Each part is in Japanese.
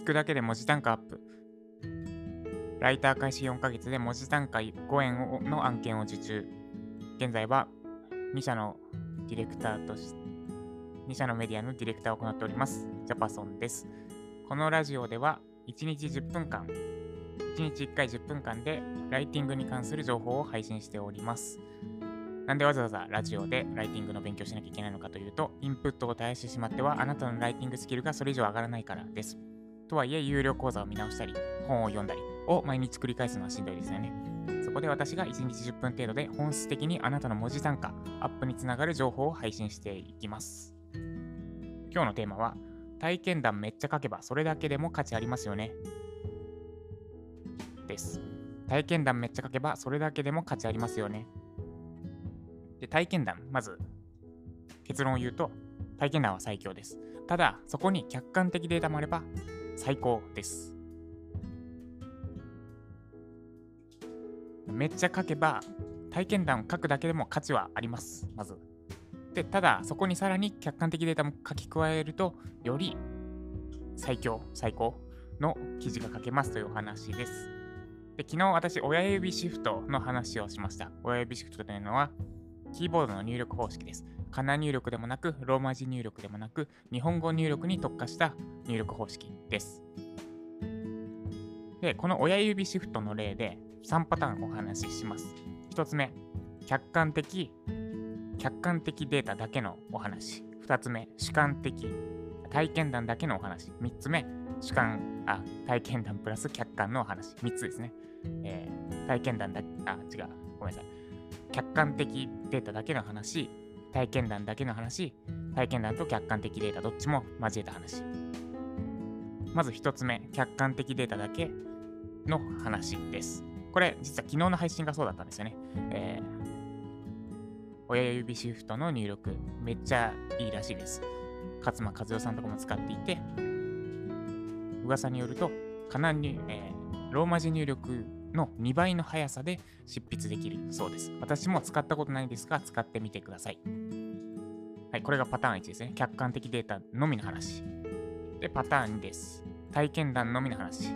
聞くだけで文字単価アップ。ライター開始4ヶ月で文字単価5円の案件を受注。現在は2社のディレクターとして、2社のメディアのディレクターを行っております。ジャパソンです。このラジオでは1日10分間、1日1回10分間でライティングに関する情報を配信しております。なんでわざわざラジオでライティングの勉強しなきゃいけないのかというと、インプットを絶やしてしまっては、あなたのライティングスキルがそれ以上上がらないからです。とはいえ、有料講座を見直したり、本を読んだりを毎日繰り返すのはしんどいですよね。そこで私が1日10分程度で本質的にあなたの文字単価、アップにつながる情報を配信していきます。今日のテーマは、体験談めっちゃ書けばそれだけでも価値ありますよね。です。体験談めっちゃ書けばそれだけでも価値ありますよね。で、体験談、まず結論を言うと、体験談は最強です。ただ、そこに客観的データもあれば最高です。めっちゃ書けば、体験談を書くだけでも価値はあります、まず。で、ただ、そこにさらに客観的データも書き加えると、より最強、最高の記事が書けますというお話です。で、昨日私、親指シフトの話をしました。親指シフトというのは、キーボードの入力方式です。カナ入力でもなく、ローマ字入力でもなく、日本語入力に特化した入力方式です。で、この親指シフトの例で3パターンお話しします。1つ目、客観的、客観的データだけのお話。2つ目、主観的、体験談だけのお話。3つ目、主観、あ、体験談プラス客観のお話。3つですね。えー、体験談だ、あ、違う、ごめんなさい。客観的データだけの話、体験談だけの話、体験談と客観的データどっちも交えた話。まず1つ目、客観的データだけの話です。これ、実は昨日の配信がそうだったんですよね。えー、親指シフトの入力、めっちゃいいらしいです。勝間和代さんとかも使っていて、噂によると、かなり、えー、ローマ字入力の2倍の速さで執筆できるそうです。私も使ったことないですが、使ってみてください。はい、これがパターン1ですね。客観的データのみの話。で、パターン2です。体験談のみの話。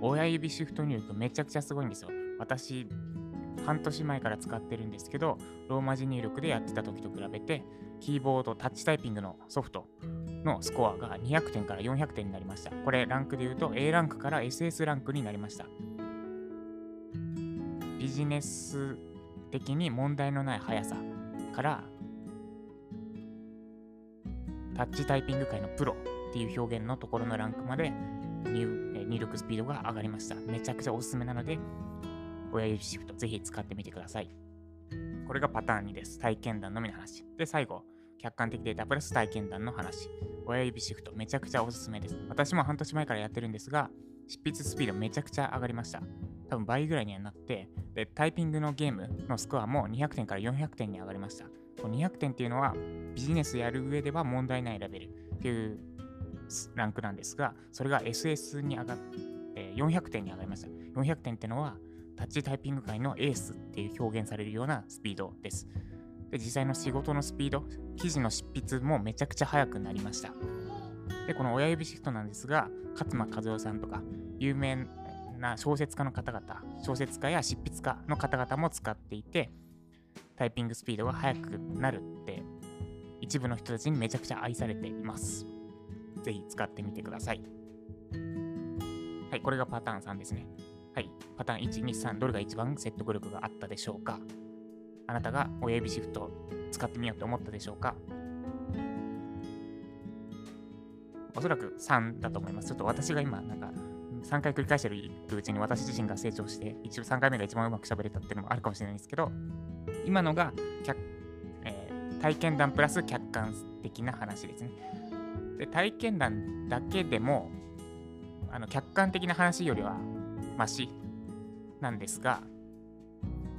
親指シフト入力めちゃくちゃすごいんですよ。私、半年前から使ってるんですけど、ローマ字入力でやってた時と比べて、キーボードタッチタイピングのソフトのスコアが200点から400点になりました。これランクで言うと A ランクから SS ランクになりました。ビジネス的に問題のない速さからタッチタイピング界のプロっていう表現のところのランクまで入入力スピードが上がりました。めちゃくちゃおすすめなので、親指シフトぜひ使ってみてください。これがパターン2です。体験談のみの話。で、最後、客観的データプラス体験談の話。親指シフトめちゃくちゃおすすめです。私も半年前からやってるんですが、執筆スピードめちゃくちゃ上がりました。多分倍ぐらいにはなって、で、タイピングのゲームのスコアも200点から400点に上がりました。この200点っていうのはビジネスやる上では問題ないレベルっていうランクなんですが、それが SS に上がって、400点に上がりました。400点っていうのはタッチタイピング界のエースっていう表現されるようなスピードです。で、実際の仕事のスピード、記事の執筆もめちゃくちゃ速くなりました。で、この親指シフトなんですが、勝間和代さんとか、有名な小説家の方々、小説家や執筆家の方々も使っていて、タイピングスピードが速くなるって、一部の人たちにめちゃくちゃ愛されています。ぜひ使ってみてください。はい、これがパターン3ですね。はい、パターン1、2、3、どれが一番説得力があったでしょうか？あなたが親指シフト使ってみようと思ったでしょうか？おそらく3だと思います。ちょっと私が今、なんか、3回繰り返してるうちに私自身が成長して、一3回目が一番うまく喋れたっていうのもあるかもしれないんですけど、今のが、えー、体験談プラス客観的な話ですね。で、体験談だけでも、あの客観的な話よりはマシなんですが、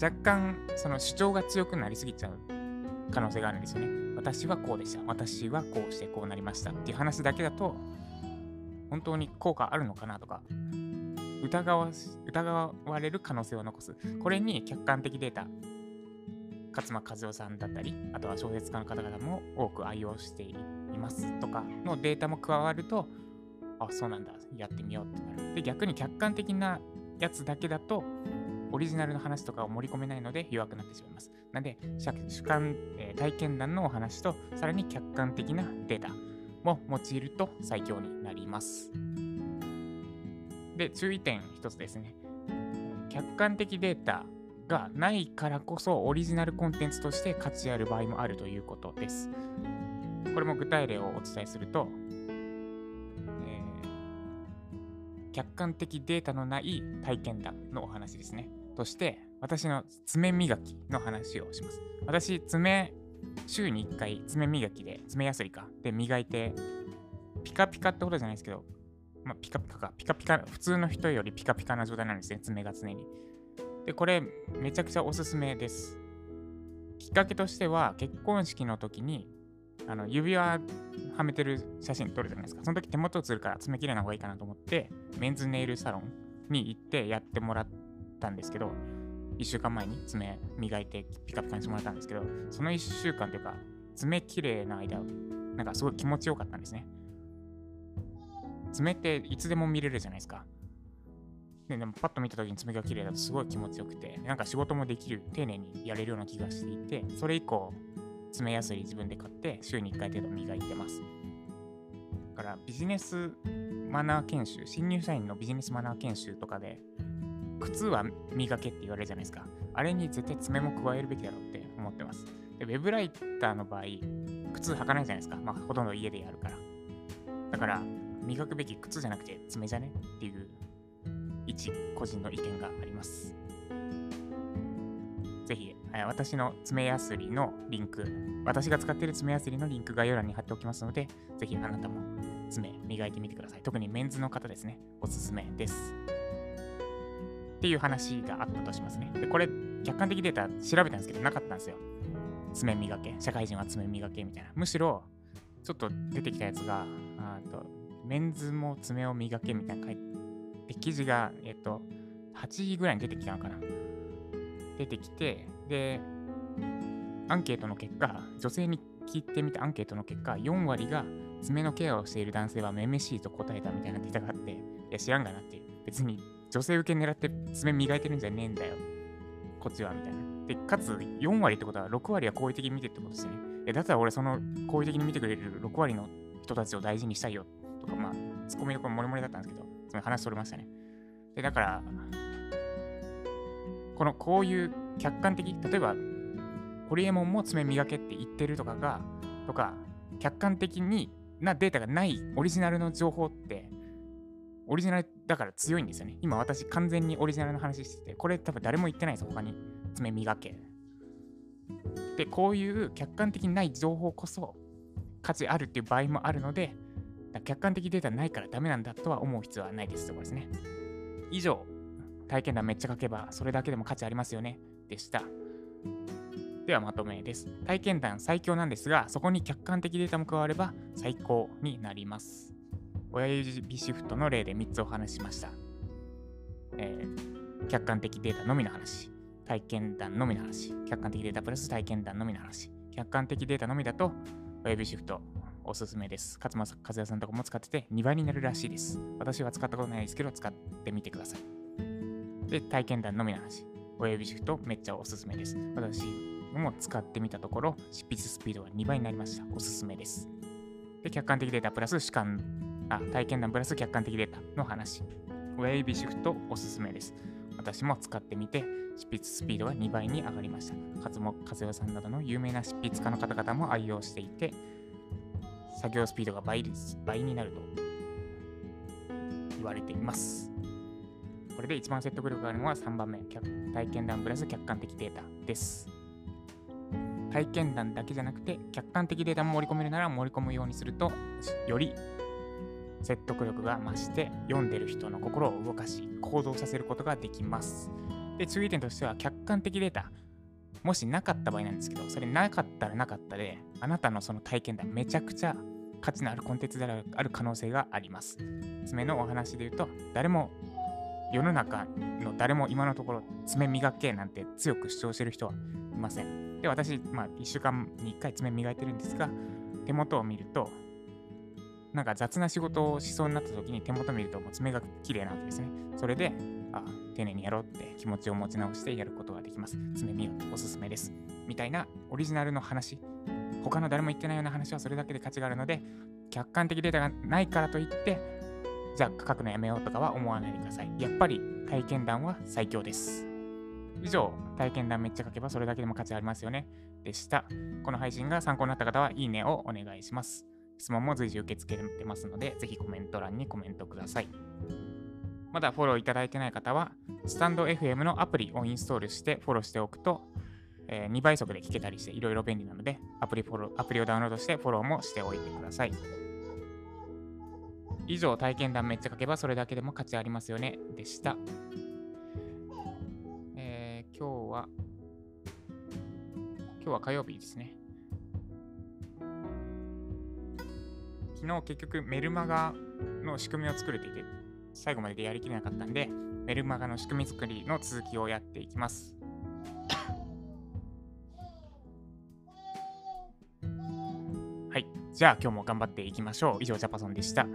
若干その主張が強くなりすぎちゃう可能性があるんですよね。私はこうでした。私はこうしてこうなりましたっていう話だけだと、本当に効果あるのかなとか、疑わ疑われる可能性を残す。これに客観的データ、勝間和代さんだったり、あとは小説家の方々も多く愛用していますとかのデータも加わると、あ、そうなんだ、やってみようってなる。で、逆に客観的なやつだけだと、オリジナルの話とかを盛り込めないので弱くなってしまいます。なので、主観、えー、体験談のお話と、さらに客観的なデータも用いると最強になります。で、注意点一つですね。客観的データがないからこそオリジナルコンテンツとして価値ある場合もあるということです。これも具体例をお伝えすると、えー、客観的データのない体験談のお話ですね。として、私の爪磨きの話をします。私、爪、週に1回爪磨きで、爪やすりか、で磨いて、ピカピカってことじゃないですけど、まあ、ピカピカか、ピカピカ、普通の人よりピカピカな状態なんですね、爪が常に。で、これ、めちゃくちゃおすすめです。きっかけとしては、結婚式の時に、あの指輪はめてる写真撮るじゃないですか。その時手元映るから爪切れな方がいいかなと思って、メンズネイルサロンに行ってやってもらったんですけど、1週間前に爪磨いてピカピカにしてもらったんですけど、その1週間というか、爪綺麗な間、なんかすごい気持ちよかったんですね。爪っていつでも見れるじゃないですか。ででもパッと見た時に爪が綺麗だとすごい気持ちよくて、なんか仕事もできる、丁寧にやれるような気がしていて、それ以降、爪やすり自分で買って週に1回程度磨いてます。だからビジネスマナー研修、新入社員のビジネスマナー研修とかで、靴は磨けって言われるじゃないですか。あれに絶対爪も加えるべきだろうって思ってます。で、ウェブライターの場合、靴履かないじゃないですか。まあ、ほとんど家でやるから。だから、磨くべき靴じゃなくて爪じゃねっていう一個人の意見があります。ぜひ、私の爪やすりのリンク、私が使っている爪やすりのリンク概要欄に貼っておきますので、ぜひあなたも爪磨いてみてください。特にメンズの方ですね、おすすめです。っていう話があったとしますね。で、これ、客観的データ調べたんですけど、なかったんですよ。爪磨け、社会人は爪磨けみたいな。むしろ、ちょっと出てきたやつが、あとメンズも爪を磨けみたいな書いて、記事が、えっと、8時ぐらいに出てきたのかな。出てきて、で、アンケートの結果、女性に聞いてみたアンケートの結果、4割が爪のケアをしている男性はめめしいと答えたみたいなデータがあって、いや、知らんがなっていう。別に女性受け狙って爪磨いてるんじゃねえんだよ。こっちは、みたいな。で、かつ4割ってことは6割は好意的に見てってことですね。え、だったら俺その好意的に見てくれる6割の人たちを大事にしたいよとか、まあ、ツッコミどころもりもりだったんですけど、その話それましたね。で、だから、このこういう客観的、例えば、ホリエモンも爪磨けって言ってるとかが、とか、客観的になデータがないオリジナルの情報って、オリジナルだから強いんですよね。今私完全にオリジナルの話してて、これ多分誰も言ってないです、他に。爪磨け。で、こういう客観的にない情報こそ価値あるっていう場合もあるので、客観的データないからダメなんだとは思う必要はないですとこですね。以上、体験談めっちゃ書けばそれだけでも価値ありますよねでした。ではまとめです。体験談最強なんですが、そこに客観的データも加われば最高になります。親指シフトの例で3つお話しました。えー、客観的データのみの話、体験談のみの話、客観的データプラス体験談のみの話、客観的データのみだと親指シフトおすすめです。勝間和也さんとかも使ってて2倍になるらしいです。私は使ったことないですけど、使ってみてください。で、体験談のみの話。親指シフトめっちゃおすすめです。私も使ってみたところ、執筆スピードが2倍になりました。おすすめです。で、客観的データプラス主観、あ、体験談プラス客観的データの話。親指シフトおすすめです。私も使ってみて、執筆スピードが2倍に上がりました。勝間和代さんなどの有名な執筆家の方々も愛用していて、作業スピードが倍倍になると言われています。これで一番説得力があるのは3番目、体験談プラス客観的データです。体験談だけじゃなくて、客観的データも盛り込めるなら盛り込むようにすると、より説得力が増して、読んでる人の心を動かし、行動させることができます。で、注意点としては、客観的データ、もしなかった場合なんですけど、それなかったらなかったで、あなたのその体験談めちゃくちゃ価値のあるコンテンツである可能性があります。爪のお話で言うと、誰も、世の中の誰も今のところ爪磨けなんて強く主張してる人はいません。で、私、まあ、1週間に1回爪磨いてるんですが、手元を見ると、なんか雑な仕事をしそうになった時に手元見るともう爪が綺麗なわけですね。それで、あ、丁寧にやろうって気持ちを持ち直してやることができます。爪見ようおすすめです。みたいなオリジナルの話、他の誰も言ってないような話はそれだけで価値があるので、客観的データがないからといって、じゃあ書くのやめようとかは思わないでください。やっぱり体験談は最強です。以上、体験談めっちゃ書けばそれだけでも価値ありますよね。でした。この配信が参考になった方はいいねをお願いします。質問も随時受け付けてますので、ぜひコメント欄にコメントください。まだフォローいただいてない方は、スタンド FM のアプリをインストールしてフォローしておくと、えー、2倍速で聞けたりしていろいろ便利なのでアプリフォロ、アプリをダウンロードしてフォローもしておいてください。以上、体験談めっちゃ書けばそれだけでも価値ありますよね。でした。えー、今日は、今日は火曜日ですね。昨日結局メルマガの仕組みを作れていて、最後までやりきれなかったんで、メルマガの仕組み作りの続きをやっていきます。はい。じゃあ今日も頑張っていきましょう。以上、ジャパソンでした。